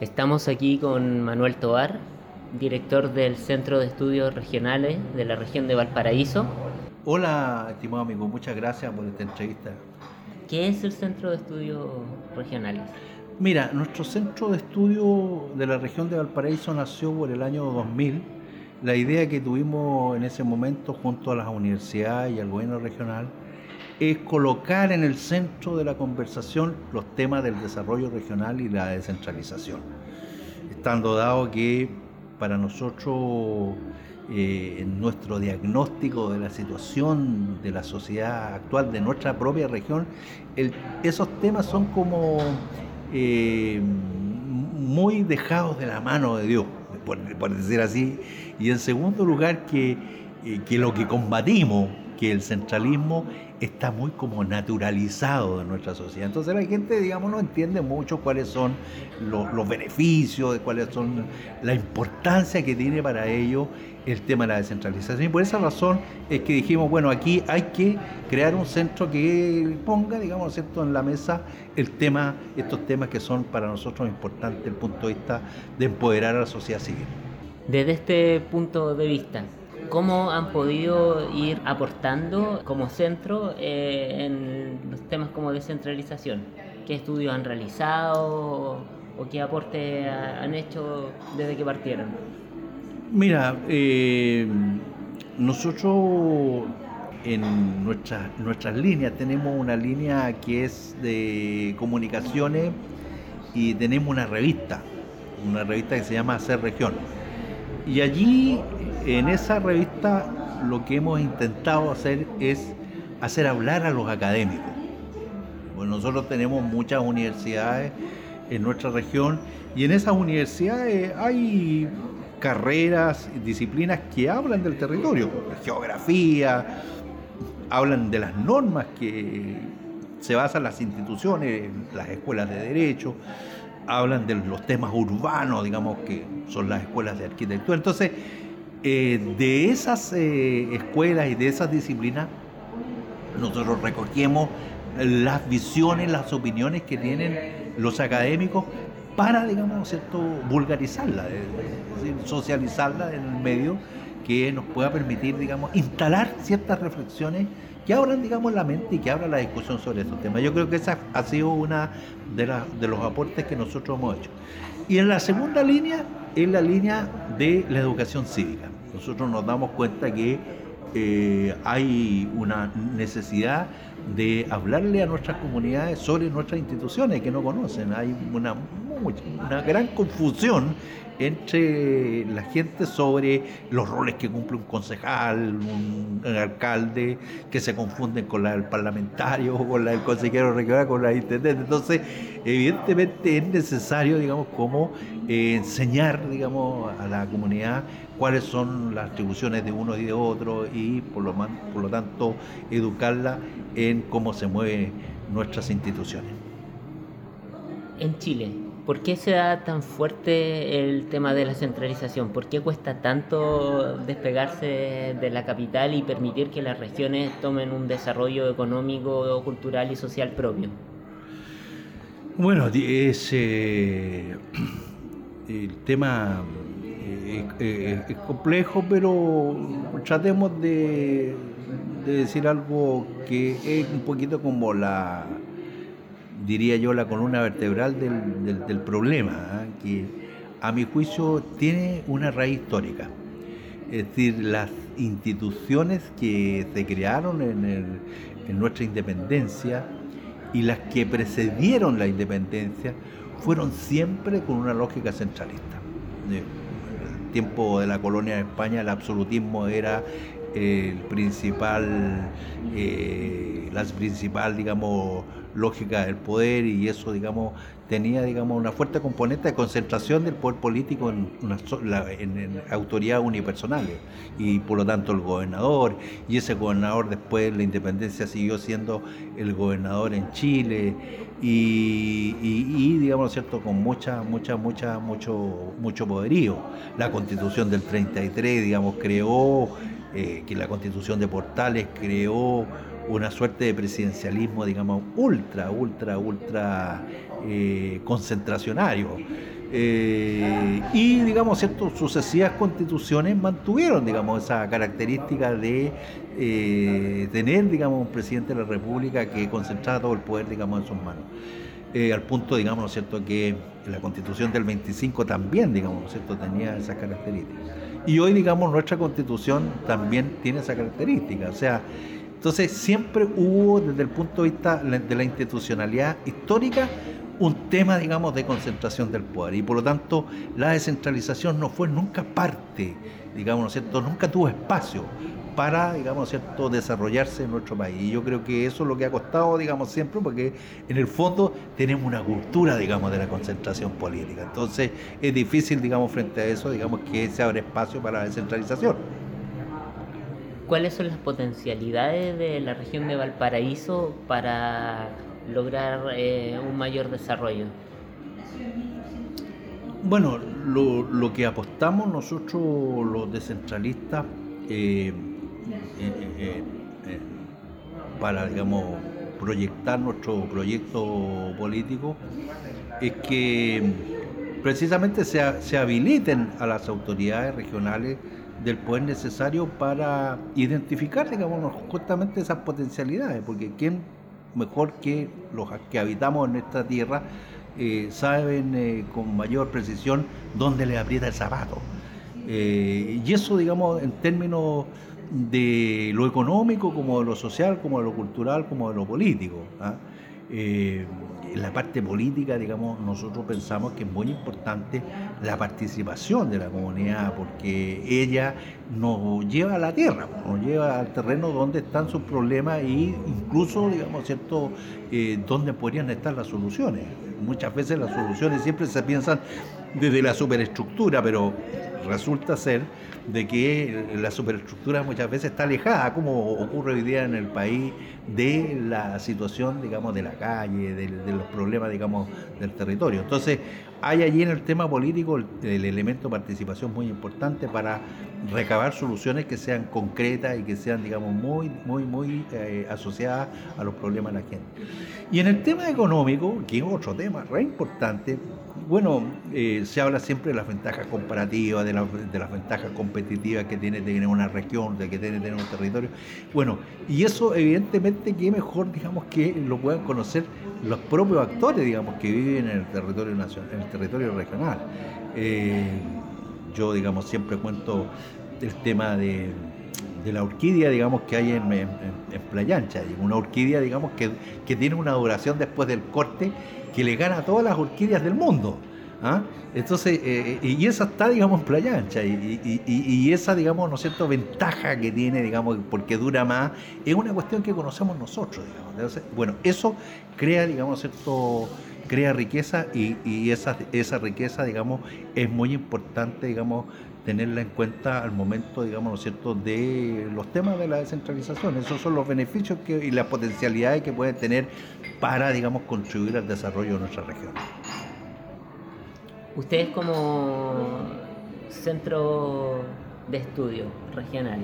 Estamos aquí con Manuel Tobar, director del Centro de Estudios Regionales de la región de Valparaíso. Hola, estimado amigo, muchas gracias por esta entrevista. ¿Qué es el Centro de Estudios Regionales? Mira, nuestro centro de estudio de la región de Valparaíso nació por el año 2000. La idea que tuvimos en ese momento junto a las universidades y al gobierno regional es colocar en el centro de la conversación los temas del desarrollo regional y la descentralización, estando dado que para nosotros eh, en nuestro diagnóstico de la situación de la sociedad actual de nuestra propia región, esos temas son como eh, muy dejados de la mano de Dios, por, decir así, y en segundo lugar que, eh, que lo que combatimos, que el centralismo está muy como naturalizado en nuestra sociedad. Entonces la gente, digamos, no entiende mucho cuáles son los, beneficios, cuáles son la importancia que tiene para ellos el tema de la descentralización. Y por esa razón es que dijimos, bueno, aquí hay que crear un centro que ponga, digamos, ¿cierto? en la mesa el tema, estos temas que son para nosotros importantes desde el punto de vista de empoderar a la sociedad civil. Desde este punto de vista, ¿Cómo han podido ir aportando como centro eh, en los temas como descentralización? ¿Qué estudios han realizado o qué aporte han hecho desde que partieron? Mira, eh, nosotros en nuestras, nuestras líneas tenemos una línea que es de comunicaciones y tenemos una revista, una revista que se llama Hacer Región. Y allí en esa revista lo que hemos intentado hacer es hacer hablar a los académicos. Nosotros tenemos muchas universidades en nuestra región y en esas universidades hay carreras, disciplinas que hablan del territorio, geografía, hablan de las normas que se basan las instituciones, las escuelas de derecho, hablan de los temas urbanos, digamos que son las escuelas de arquitectura. Entonces, eh, de esas eh, escuelas y de esas disciplinas, nosotros recogemos las visiones, las opiniones que tienen los académicos para, digamos, ¿cierto? vulgarizarla, socializarla en el medio que nos pueda permitir, digamos, instalar ciertas reflexiones que abran, digamos, la mente y que abran la discusión sobre estos temas. Yo creo que esa ha sido una de, de los aportes que nosotros hemos hecho. Y en la segunda línea es la línea de la educación cívica. Nosotros nos damos cuenta que eh, hay una necesidad de hablarle a nuestras comunidades sobre nuestras instituciones que no conocen. Hay una, una gran confusión entre la gente sobre los roles que cumple un concejal, un, alcalde, que se confunden con la del parlamentario, con la del consejero regional, con la del intendente. Entonces, evidentemente es necesario, digamos, como eh, enseñar, digamos, a la comunidad cuáles son las atribuciones de uno y de otro y por lo, por lo tanto educarla en cómo se mueven nuestras instituciones. En Chile, ¿Por qué se da tan fuerte el tema de la centralización? ¿Por qué cuesta tanto despegarse de la capital y permitir que las regiones tomen un desarrollo económico, cultural y social propio? Bueno, es, eh, el tema eh, es complejo, pero tratemos de decir algo que es un poquito como la diría yo, la columna vertebral del, problema, ¿ah? que a mi juicio tiene una raíz histórica. Es decir, las instituciones que se crearon en, nuestra independencia y las que precedieron la independencia fueron siempre con una lógica centralista. En el tiempo de la colonia de España el absolutismo era el principal, eh, la principal, digamos, lógica del poder y eso, digamos, tenía, digamos, una fuerte componente de concentración del poder político en, en, autoridades unipersonales y por lo tanto el gobernador y ese gobernador después de la independencia siguió siendo el gobernador en Chile y, y, digamos, ¿cierto?, con mucha, mucha, mucha, mucho, mucho poderío. La constitución del 33, digamos, creó, eh, que la constitución de Portales creó una suerte de presidencialismo, digamos, ultra, ultra, ultra eh, concentracionario. Eh, y, digamos, cierto, sucesivas constituciones mantuvieron, digamos, esa característica de tener, digamos, un presidente de la República que concentraba todo el poder, digamos, en sus manos. Al punto, digamos, ¿no cierto?, que la constitución del 25 también, digamos, ¿no es cierto?, tenía esas características. Y hoy, digamos, nuestra constitución también tiene esa característica. O sea, entonces siempre hubo, desde el punto de vista de la institucionalidad histórica, un tema, digamos, de concentración del poder. Y por lo tanto, la descentralización no fue nunca parte, digamos, ¿no es cierto? Nunca tuvo espacio para, digamos, ¿cierto? desarrollarse en nuestro país. Y yo creo que eso es lo que ha costado, digamos, siempre, porque en el fondo tenemos una cultura, digamos, de la concentración política. Entonces, es difícil, digamos, frente a eso, digamos, que se abra espacio para la descentralización. ¿Cuáles son las potencialidades de la región de Valparaíso para lograr eh, un mayor desarrollo? Bueno, lo, que apostamos nosotros los descentralistas eh, para, digamos, proyectar nuestro proyecto político es que precisamente se, se habiliten a las autoridades regionales del poder necesario para identificar, digamos, justamente esas potencialidades, porque ¿quién mejor que los que habitamos en nuestra tierra eh, saben eh, con mayor precisión dónde le aprieta el zapato. Eh, y eso, digamos, en términos de lo económico, como de lo social, como de lo cultural, como de lo político. ¿ah? en la parte política, digamos, nosotros pensamos que es muy importante la participación de la comunidad, porque ella nos lleva a la tierra, nos lleva al terreno donde están sus problemas e incluso, digamos, ¿cierto?, eh, donde podrían estar las soluciones. Muchas veces las soluciones siempre se piensan desde la superestructura, pero resulta ser de que la superestructura muchas veces está alejada, como ocurre hoy día en el país, de la situación, digamos, de la calle, de, los problemas, digamos, del territorio. Entonces, hay allí en el tema político el, elemento de participación muy importante para recabar soluciones que sean concretas y que sean, digamos, muy, muy, muy eh, asociadas a los problemas de la gente. Y en el tema económico, que es otro tema re importante, bueno, eh, se habla siempre de las ventajas comparativas, de, las ventajas competitivas que tiene tener una región, de que tiene tener un territorio. Bueno, y eso evidentemente que mejor, digamos, que lo puedan conocer los propios actores, digamos, que viven en el territorio nacional, en el territorio regional. Eh, yo, digamos, siempre cuento el tema de, la orquídea, digamos, que hay en, en, Playa Ancha. Una orquídea, digamos, que tiene una duración después del corte que le gana a todas las orquídeas del mundo. ¿ah? Entonces, eh, y esa está, digamos, en playa ancha, y, esa, digamos, ¿no es cierto?, ventaja que tiene, digamos, porque dura más, es una cuestión que conocemos nosotros, digamos. bueno, eso crea, digamos, cierto crea riqueza y, esa, esa riqueza, digamos, es muy importante, digamos, tenerla en cuenta al momento, digamos, ¿no es cierto?, de los temas de la descentralización. Esos son los beneficios y las potencialidades que pueden tener para, digamos, contribuir al desarrollo de nuestra región. Ustedes como centro de estudio regional,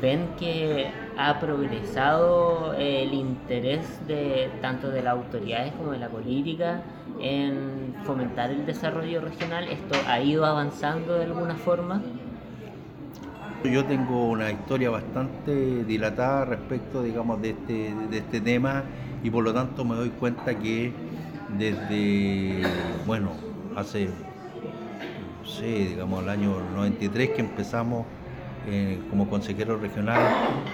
ven que ha progresado el interés de tanto de las autoridades como de la política en fomentar el desarrollo regional? ¿Esto ha ido avanzando de alguna forma? Yo tengo una historia bastante dilatada respecto, digamos, de este, de este tema y por lo tanto me doy cuenta que desde, bueno, hace, no digamos, el año 93 que empezamos eh, como consejero regional,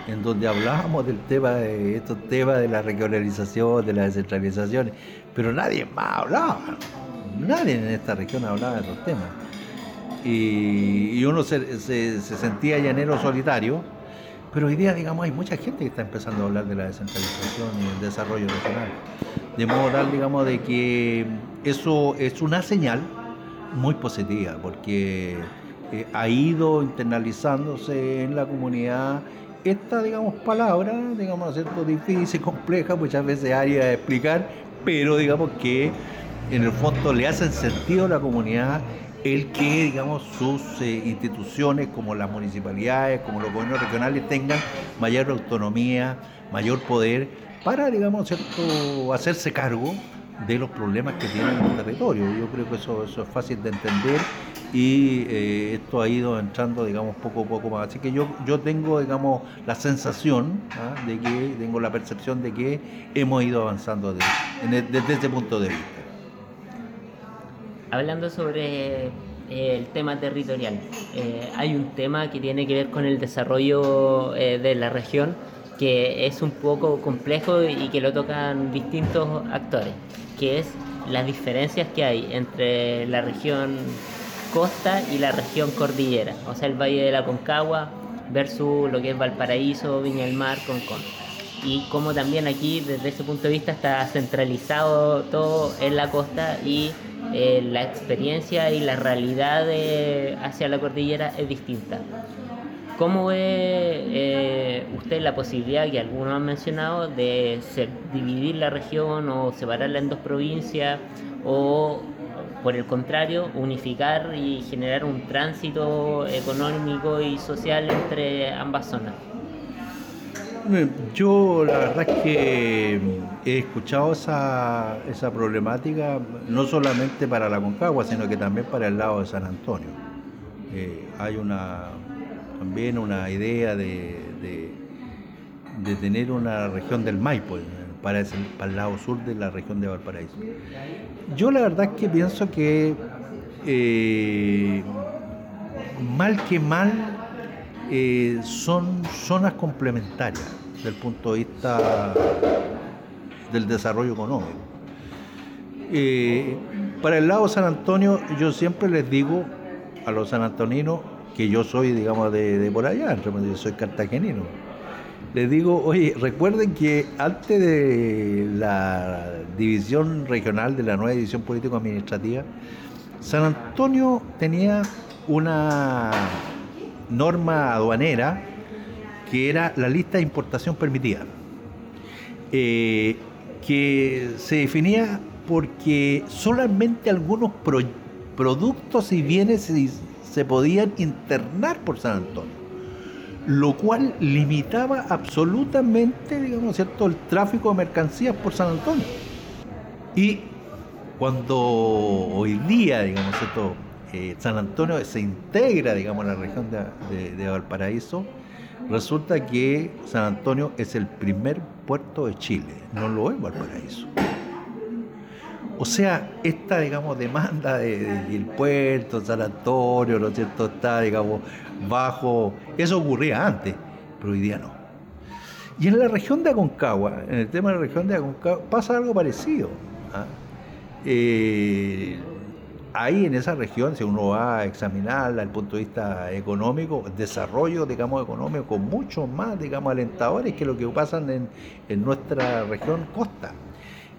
en donde hablábamos del tema de estos temas de la regionalización, de la descentralización, pero nadie más hablaba, nadie en esta región hablaba de estos temas. Y, uno se, se, sentía llanero solitario, pero hoy día, digamos, hay mucha gente que está empezando a hablar de la descentralización y el desarrollo regional. De modo tal, digamos, de que eso es una señal muy positiva, porque ha ido internalizándose en la comunidad esta, digamos, palabra, digamos, ¿cierto? difícil, compleja, muchas veces área de explicar, pero digamos que en el fondo le hacen sentido a la comunidad el que, digamos, sus eh, instituciones como las municipalidades, como los gobiernos regionales tengan mayor autonomía, mayor poder para, digamos, ¿cierto? hacerse cargo de los problemas que tienen el territorio. Yo creo que eso, eso es fácil de entender y eh, esto ha ido entrando, digamos, poco a poco más. Así que yo, yo tengo, digamos, la sensación ¿ah? de que, tengo la percepción de que hemos ido avanzando desde ese punto de vista. Hablando sobre eh, el tema territorial, eh, hay un tema que tiene que ver con el desarrollo de la región que es un poco complejo y que lo tocan distintos actores, que es las diferencias que hay entre la región costa y la región cordillera, o sea, el Valle de la Concagua versus lo que es Valparaíso, Viña del Mar, Concón. Y como también aquí, desde ese punto de vista, está centralizado todo en la costa y eh, la experiencia y la realidad hacia la cordillera es distinta. ¿Cómo ve eh, usted la posibilidad que algunos han mencionado de dividir la región o separarla en dos provincias o por el contrario, unificar y generar un tránsito económico y social entre ambas zonas. Yo la verdad es que he escuchado esa, esa problemática no solamente para la Concagua, sino que también para el lado de San Antonio. Eh, hay una también una idea de, de, tener una región del Maipo, para, el lado sur de la región de Valparaíso. Yo la verdad es que pienso que eh, mal que mal eh, son zonas complementarias desde el punto de vista del desarrollo económico. Eh, para el lado San Antonio, yo siempre les digo a los sanantoninos que yo soy, digamos, de, de por allá, yo soy cartagenino les digo, oye, recuerden que antes de la división regional, de la nueva división político-administrativa, San Antonio tenía una norma aduanera que era la lista de importación permitida, eh, que se definía porque solamente algunos productos y bienes se podían internar por San Antonio lo cual limitaba absolutamente, digamos, ¿cierto?, el tráfico de mercancías por San Antonio. Y cuando hoy día, digamos, ¿cierto?, eh, San Antonio se integra, digamos, en la región de, Valparaíso, resulta que San Antonio es el primer puerto de Chile, no lo es Valparaíso. O sea, esta, digamos, demanda del puerto, San Antonio, ¿no cierto?, está, digamos, bajo. Eso ocurría antes, pero hoy día no. Y en la región de Aconcagua, en el tema de la región de Aconcagua, pasa algo parecido. ¿ah? Eh, ahí en esa región, si uno va a examinarla desde el punto de vista económico, desarrollo, digamos, económico, mucho más, digamos, alentadores que lo que pasa en, en nuestra región costa.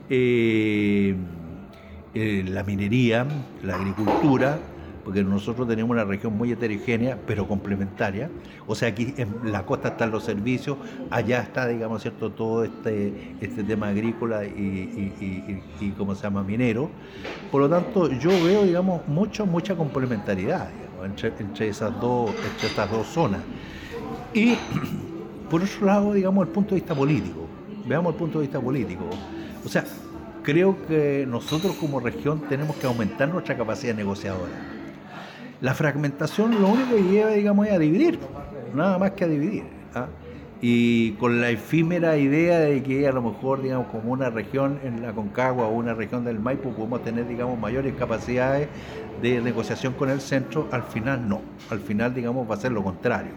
Eh, eh, la minería, la agricultura, porque nosotros tenemos una región muy heterogénea, pero complementaria. O sea, aquí en la costa están los servicios, allá está, digamos, cierto, todo este, este tema agrícola y, y, ¿cómo se llama?, minero. Por lo tanto, yo veo, digamos, mucho, mucha complementariedad entre, esas dos, entre estas dos zonas. Y, por otro lado, digamos, el punto de vista político. Veamos el punto de vista político. O sea, creo que nosotros como región tenemos que aumentar nuestra capacidad negociadora la fragmentación lo único que lleva, digamos, es a dividir, nada más que a dividir. ¿ah? Y con la efímera idea de que a lo mejor, digamos, como una región en la Concagua o una región del Maipo podemos tener, digamos, mayores capacidades de negociación con el centro, al final no. Al final, digamos, va a ser lo contrario.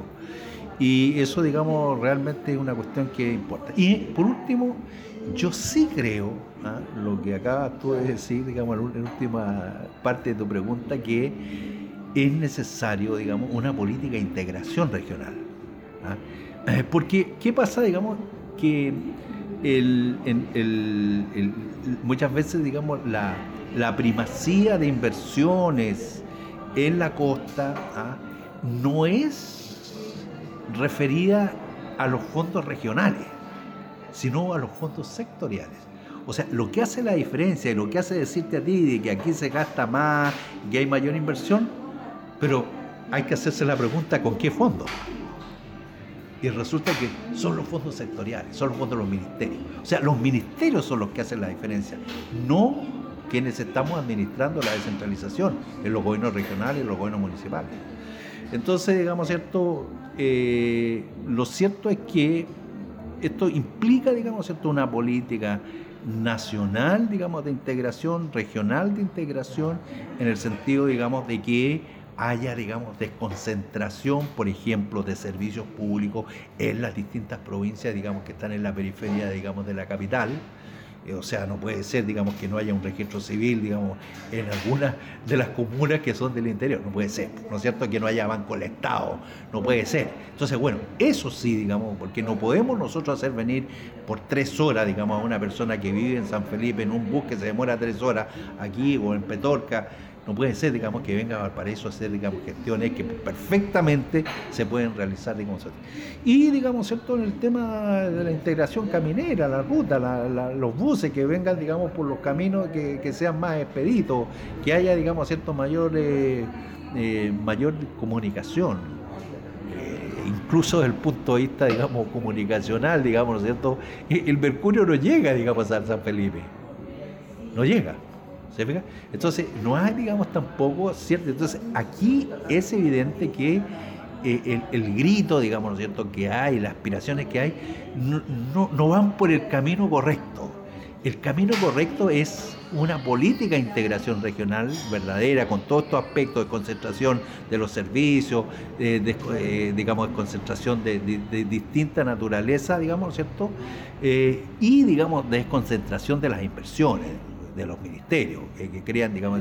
Y eso, digamos, realmente es una cuestión que importa. Y por último, yo sí creo, ¿ah? lo que acabas tú de decir, digamos, en la última parte de tu pregunta, que es necesario, digamos, una política de integración regional. ¿ah? Eh, porque, ¿qué pasa, digamos, que muchas veces, digamos, la, primacía de inversiones en la costa ¿ah? no es referida a los fondos regionales, sino a los fondos sectoriales. O sea, lo que hace la diferencia y lo que hace decirte a ti de que aquí se gasta más, que hay mayor inversión, pero hay que hacerse la pregunta, ¿con qué fondo? y resulta que son los fondos sectoriales, son los fondos de los ministerios. O sea, los ministerios son los que hacen la diferencia, no quienes estamos administrando la descentralización en los gobiernos regionales y los gobiernos municipales. Entonces, digamos, ¿cierto? Eh, lo cierto es que esto implica, digamos, ¿cierto? una política nacional, digamos, de integración, regional de integración, en el sentido, digamos, de que haya, digamos, desconcentración, por ejemplo, de servicios públicos en las distintas provincias, digamos, que están en la periferia, digamos, de la capital. Eh, o sea, no puede ser, digamos, que no haya un registro civil, digamos, en algunas de las comunas que son del interior. No puede ser, ¿no es cierto? Que no haya banco del Estado. No puede ser. Entonces, bueno, eso sí, digamos, porque no podemos nosotros hacer venir por tres horas, digamos, a una persona que vive en San Felipe en un bus que se demora tres horas aquí o en Petorca no puede ser, digamos, que venga a Valparaíso a hacer, digamos, gestiones que perfectamente se pueden realizar, digamos. Y, digamos, ¿cierto? En el tema de la integración caminera, la ruta, los buses que vengan, digamos, por los caminos que, sean más expeditos, que haya, digamos, ¿cierto? Mayor, eh, eh, mayor comunicación. Eh, incluso desde el punto de vista, digamos, comunicacional, digamos, ¿cierto? El Mercurio no llega, digamos, a San Felipe. No llega. Entonces, no hay, digamos, tampoco, ¿cierto? Entonces, aquí es evidente que eh, el, grito, digamos, ¿no es cierto?, que hay, las aspiraciones que hay, no, no, van por el camino correcto. El camino correcto es una política de integración regional verdadera, con todos estos aspectos de concentración de los servicios, de, eh, digamos, de concentración de, distinta naturaleza, digamos, ¿no cierto? Eh, y, digamos, desconcentración de las inversiones de los ministerios, que, crean, digamos,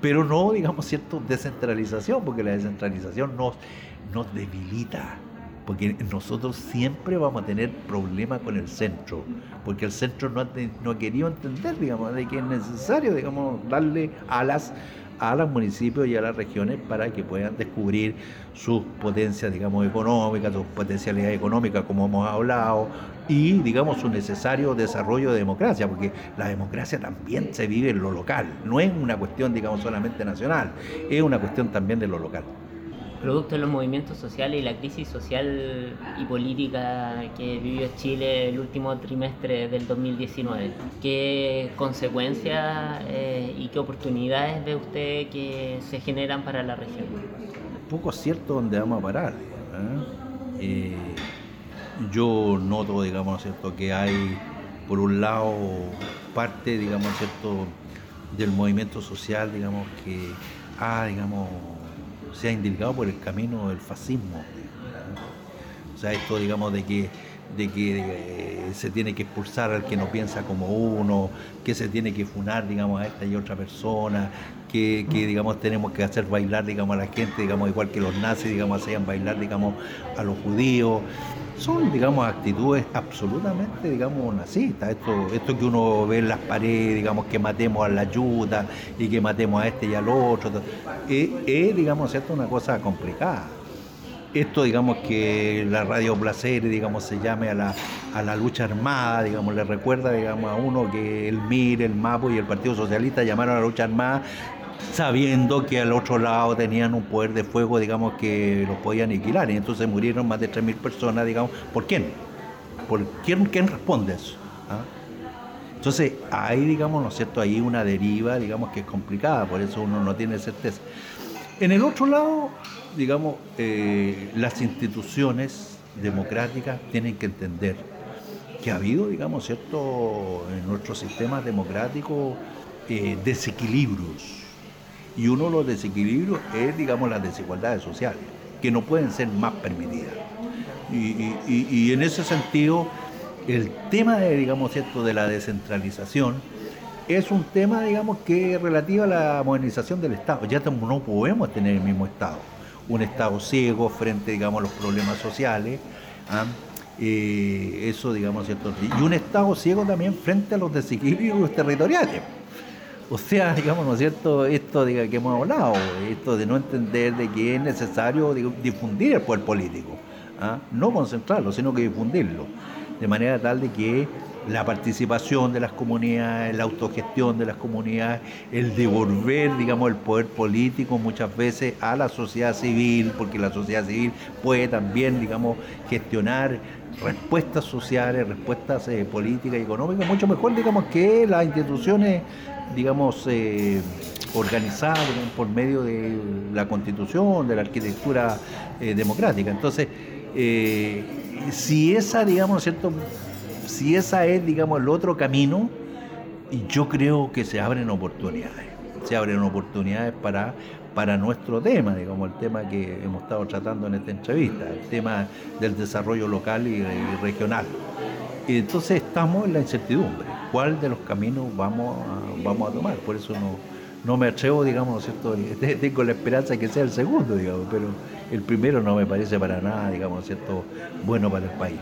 pero no, digamos, cierto, descentralización, porque la descentralización nos, nos debilita, porque nosotros siempre vamos a tener problemas con el centro, porque el centro no ha, no querido entender, digamos, de que es necesario, digamos, darle alas a los municipios y a las regiones para que puedan descubrir sus potencias, digamos, económicas, sus potencialidades económicas, como hemos hablado, y, digamos, su necesario desarrollo de democracia, porque la democracia también se vive en lo local, no es una cuestión, digamos, solamente nacional, es una cuestión también de lo local. Producto de los movimientos sociales y la crisis social y política que vivió Chile el último trimestre del 2019, ¿qué consecuencias eh, y qué oportunidades ve usted que se generan para la región? Poco cierto dónde vamos a parar. ¿eh? Eh, yo noto, digamos, ¿cierto? que hay, por un lado, parte, digamos, ¿cierto? del movimiento social, digamos, que ha, digamos, se ha indicado por el camino del fascismo. O sea, esto, digamos, de que de que eh, se tiene que expulsar al que no piensa como uno, que se tiene que funar, digamos, a esta y otra persona, que, que, digamos, tenemos que hacer bailar, digamos, a la gente, digamos, igual que los nazis, digamos, hacían bailar, digamos, a los judíos son, digamos, actitudes absolutamente, digamos, nazistas. Esto, esto que uno ve en las paredes, digamos, que matemos a la ayuda y que matemos a este y al otro, es, digamos, ¿cierto? una cosa complicada. Esto, digamos, que la radio Placer, digamos, se llame a la, a la lucha armada, digamos, le recuerda, digamos, a uno que el MIR, el MAPO y el Partido Socialista llamaron a la lucha armada sabiendo que al otro lado tenían un poder de fuego, digamos, que los podía aniquilar. Y entonces murieron más de 3.000 personas, digamos. ¿Por quién? ¿Por quién, quién responde eso? ¿Ah? Entonces, hay, digamos, ¿no es cierto?, ahí una deriva, digamos, que es complicada, por eso uno no tiene certeza. En el otro lado, digamos, eh, las instituciones democráticas tienen que entender que ha habido, digamos, ¿cierto?, en nuestros sistemas democráticos eh, desequilibrios y uno de los desequilibrios es, digamos, las desigualdades sociales, que no pueden ser más permitidas. Y, en ese sentido, el tema de, digamos, ¿cierto? de la descentralización es un tema, digamos, que es relativo a la modernización del Estado. Ya no podemos tener el mismo Estado. Un Estado ciego frente, digamos, a los problemas sociales. ¿ah? Eso, digamos, ¿cierto? Y un Estado ciego también frente a los desequilibrios territoriales. O sea, digamos, ¿no es cierto? Esto de que hemos hablado, esto de no entender de que es necesario difundir el poder político, ¿ah? no concentrarlo, sino que difundirlo, de manera tal de que la participación de las comunidades, la autogestión de las comunidades, el devolver, digamos, el poder político muchas veces a la sociedad civil, porque la sociedad civil puede también, digamos, gestionar respuestas sociales, respuestas eh, políticas y económicas, mucho mejor, digamos, que las instituciones, digamos, eh, organizadas por medio de la constitución, de la arquitectura eh, democrática. Entonces, si esa, digamos, ¿cierto? Si esa es, digamos, el otro camino, yo creo que se abren oportunidades, se abren oportunidades para, para nuestro tema, digamos, el tema que hemos estado tratando en esta entrevista, el tema del desarrollo local y, regional. Y entonces estamos en la incertidumbre, cuál de los caminos vamos a, vamos a tomar, por eso no, no me atrevo, digamos, ¿cierto? tengo la esperanza de que sea el segundo, digamos, pero el primero no me parece para nada, digamos, ¿cierto? bueno para el país.